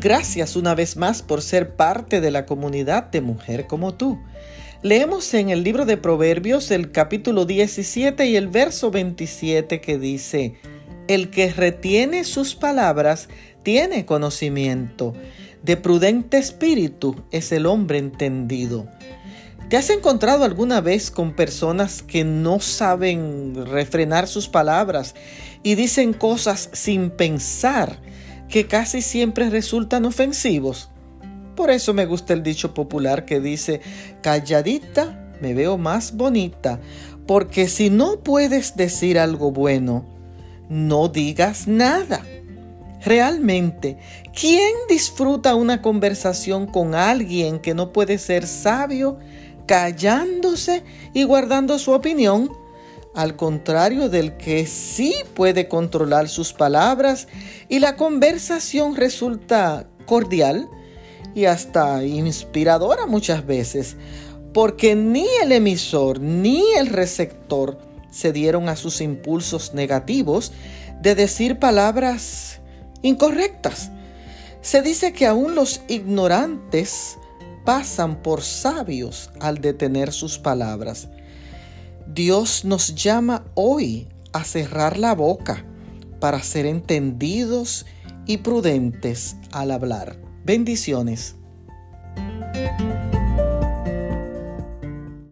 Gracias una vez más por ser parte de la comunidad de Mujer como tú. Leemos en el libro de Proverbios el capítulo 17 y el verso 27 que dice, El que retiene sus palabras tiene conocimiento, de prudente espíritu es el hombre entendido. ¿Te has encontrado alguna vez con personas que no saben refrenar sus palabras y dicen cosas sin pensar que casi siempre resultan ofensivos? Por eso me gusta el dicho popular que dice, calladita me veo más bonita, porque si no puedes decir algo bueno, no digas nada. Realmente, ¿quién disfruta una conversación con alguien que no puede ser sabio, callándose y guardando su opinión? Al contrario del que sí puede controlar sus palabras y la conversación resulta cordial, y hasta inspiradora muchas veces, porque ni el emisor ni el receptor se dieron a sus impulsos negativos de decir palabras incorrectas. Se dice que aún los ignorantes pasan por sabios al detener sus palabras. Dios nos llama hoy a cerrar la boca para ser entendidos y prudentes al hablar. Bendiciones.